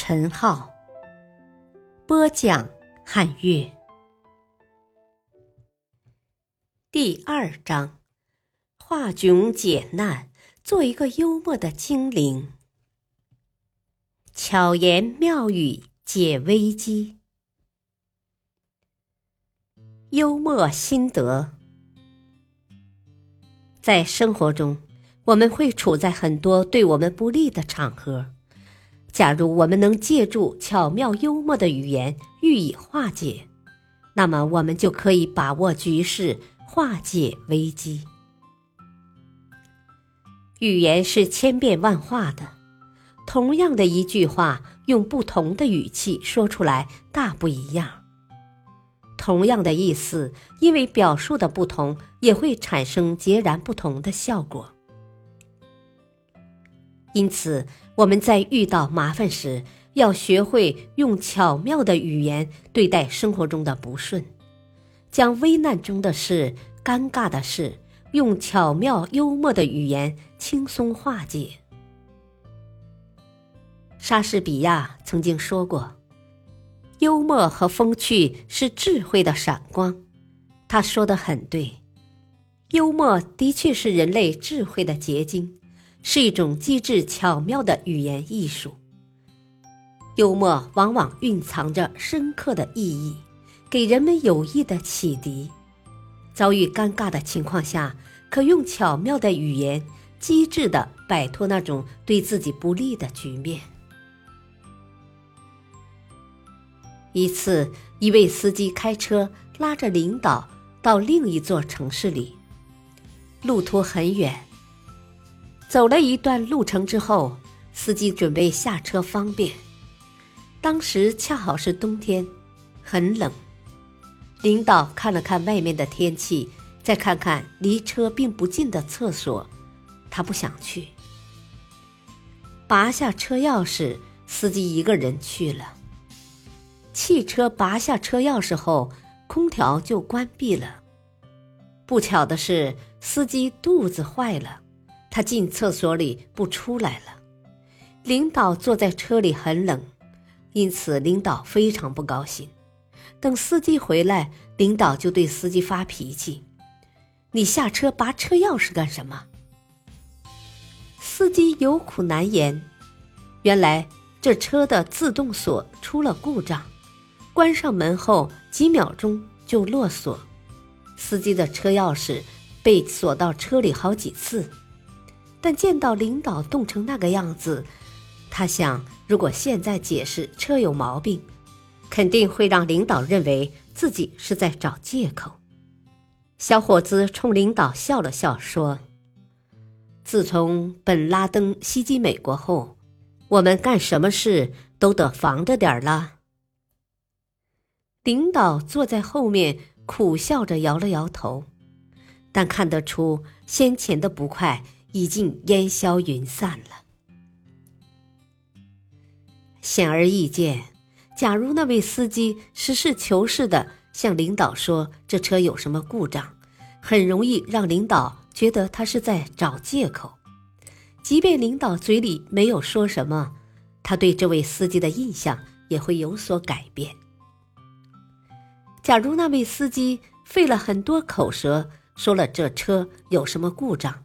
陈浩，播讲汉乐。第二章：化窘解难，做一个幽默的精灵。巧言妙语解危机，幽默心得。在生活中，我们会处在很多对我们不利的场合。假如我们能借助巧妙幽默的语言予以化解，那么我们就可以把握局势，化解危机。语言是千变万化的，同样的一句话，用不同的语气说出来，大不一样。同样的意思，因为表述的不同，也会产生截然不同的效果。因此，我们在遇到麻烦时，要学会用巧妙的语言对待生活中的不顺，将危难中的事、尴尬的事，用巧妙幽默的语言轻松化解。莎士比亚曾经说过。幽默和风趣是智慧的闪光，他说的很对。幽默的确是人类智慧的结晶，是一种机智巧妙的语言艺术。幽默往往蕴藏着深刻的意义，给人们有益的启迪。遭遇尴尬的情况下，可用巧妙的语言，机智的摆脱那种对自己不利的局面。一次，一位司机开车拉着领导到另一座城市里，路途很远。走了一段路程之后，司机准备下车方便。当时恰好是冬天，很冷。领导看了看外面的天气，再看看离车并不近的厕所，他不想去。拔下车钥匙，司机一个人去了。汽车拔下车钥匙后，空调就关闭了。不巧的是，司机肚子坏了，他进厕所里不出来了。领导坐在车里很冷，因此领导非常不高兴。等司机回来，领导就对司机发脾气：“你下车拔车钥匙干什么？”司机有苦难言，原来这车的自动锁出了故障。关上门后几秒钟就落锁，司机的车钥匙被锁到车里好几次。但见到领导冻成那个样子，他想，如果现在解释车有毛病，肯定会让领导认为自己是在找借口。小伙子冲领导笑了笑，说：“自从本拉登袭击美国后，我们干什么事都得防着点儿了。”领导坐在后面，苦笑着摇了摇头，但看得出先前的不快已经烟消云散了。显而易见，假如那位司机实事求是的向领导说这车有什么故障，很容易让领导觉得他是在找借口。即便领导嘴里没有说什么，他对这位司机的印象也会有所改变。假如那位司机费了很多口舌，说了这车有什么故障，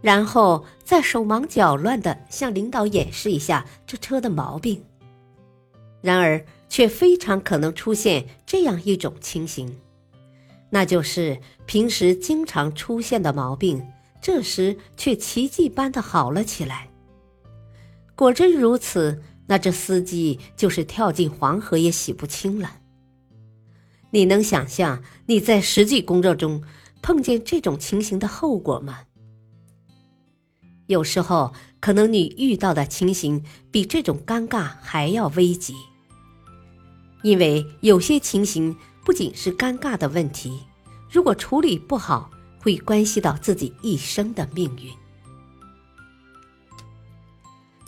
然后再手忙脚乱地向领导演示一下这车的毛病，然而却非常可能出现这样一种情形，那就是平时经常出现的毛病，这时却奇迹般的好了起来。果真如此，那这司机就是跳进黄河也洗不清了。你能想象你在实际工作中碰见这种情形的后果吗？有时候可能你遇到的情形比这种尴尬还要危急，因为有些情形不仅是尴尬的问题，如果处理不好，会关系到自己一生的命运。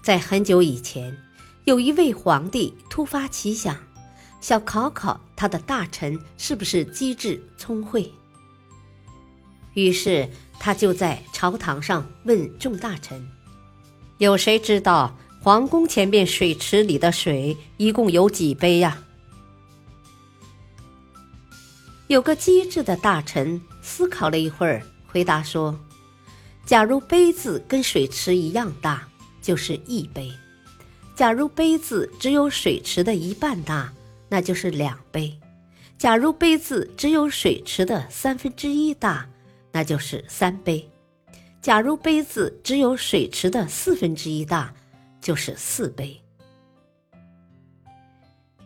在很久以前，有一位皇帝突发奇想，想考考他的大臣是不是机智聪慧。于是他就在朝堂上问众大臣：“有谁知道皇宫前面水池里的水一共有几杯呀？”有个机智的大臣思考了一会儿，回答说：“假如杯子跟水池一样大，就是一杯；假如杯子只有水池的一半大，那就是两杯；假如杯子只有水池的三分之一大。”那就是三杯。假如杯子只有水池的四分之一大，就是四杯。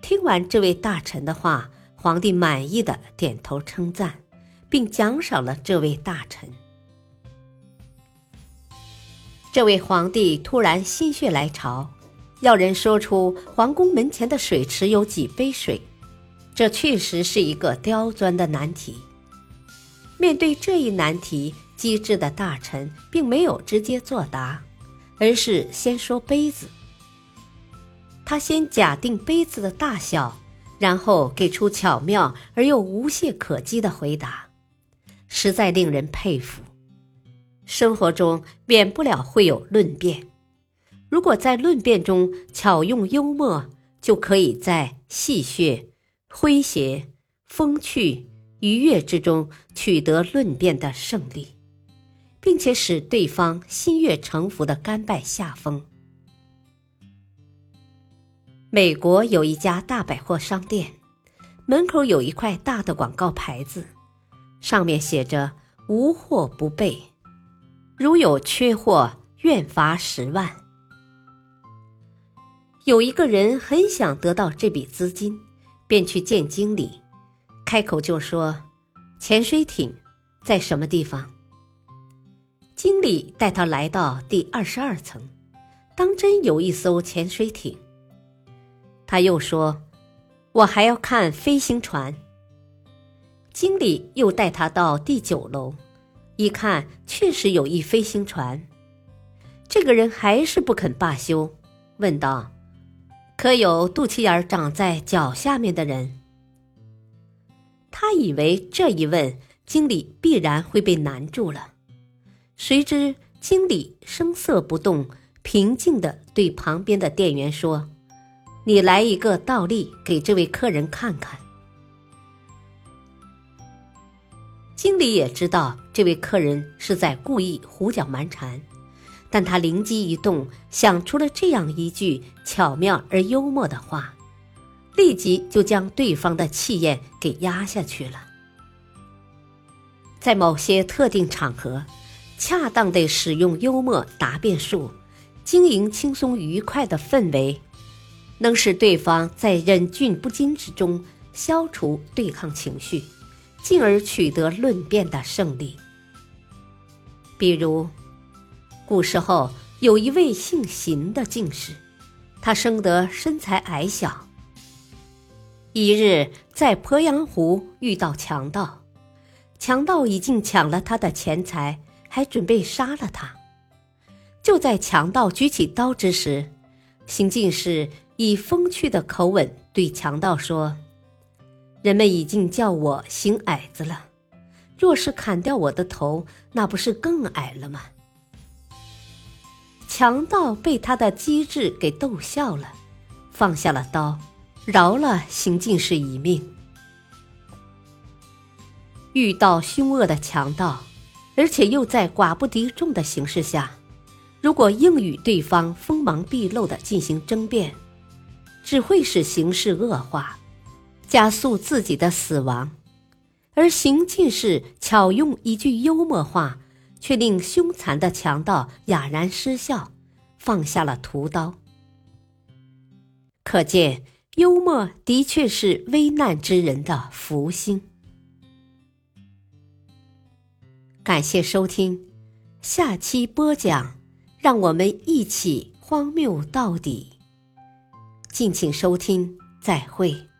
听完这位大臣的话，皇帝满意的点头称赞，并奖赏了这位大臣。这位皇帝突然心血来潮，要人说出皇宫门前的水池有几杯水，这确实是一个刁钻的难题。面对这一难题，机智的大臣并没有直接作答，而是先说杯子。他先假定杯子的大小，然后给出巧妙而又无懈可击的回答，实在令人佩服。生活中免不了会有论辩，如果在论辩中巧用幽默，就可以在戏谑、诙谐、风趣。愉悦之中取得论辩的胜利，并且使对方心悦诚服的甘拜下风。美国有一家大百货商店，门口有一块大的广告牌子，上面写着“无货不备，如有缺货，愿罚十万”。有一个人很想得到这笔资金，便去见经理。开口就说：“潜水艇在什么地方？”经理带他来到第二十二层，当真有一艘潜水艇。他又说：“我还要看飞行船。”经理又带他到第九楼，一看确实有一飞行船。这个人还是不肯罢休，问道：“可有肚脐眼长在脚下面的人？”他以为这一问，经理必然会被难住了。谁知经理声色不动，平静地对旁边的店员说：“你来一个倒立，给这位客人看看。”经理也知道这位客人是在故意胡搅蛮缠，但他灵机一动，想出了这样一句巧妙而幽默的话。立即就将对方的气焰给压下去了。在某些特定场合，恰当的使用幽默答辩术，经营轻松愉快的氛围，能使对方在忍俊不禁之中消除对抗情绪，进而取得论辩的胜利。比如，古时候有一位姓邢的进士，他生得身材矮小。一日，在鄱阳湖遇到强盗，强盗已经抢了他的钱财，还准备杀了他。就在强盗举起刀之时，行进士以风趣的口吻对强盗说：“人们已经叫我行矮子了，若是砍掉我的头，那不是更矮了吗？”强盗被他的机智给逗笑了，放下了刀。饶了行进士一命。遇到凶恶的强盗，而且又在寡不敌众的形势下，如果硬与对方锋芒毕露的进行争辩，只会使形势恶化，加速自己的死亡；而行进士巧用一句幽默话，却令凶残的强盗哑然失笑，放下了屠刀。可见。幽默的确是危难之人的福星。感谢收听，下期播讲让我们一起荒谬到底。敬请收听，再会。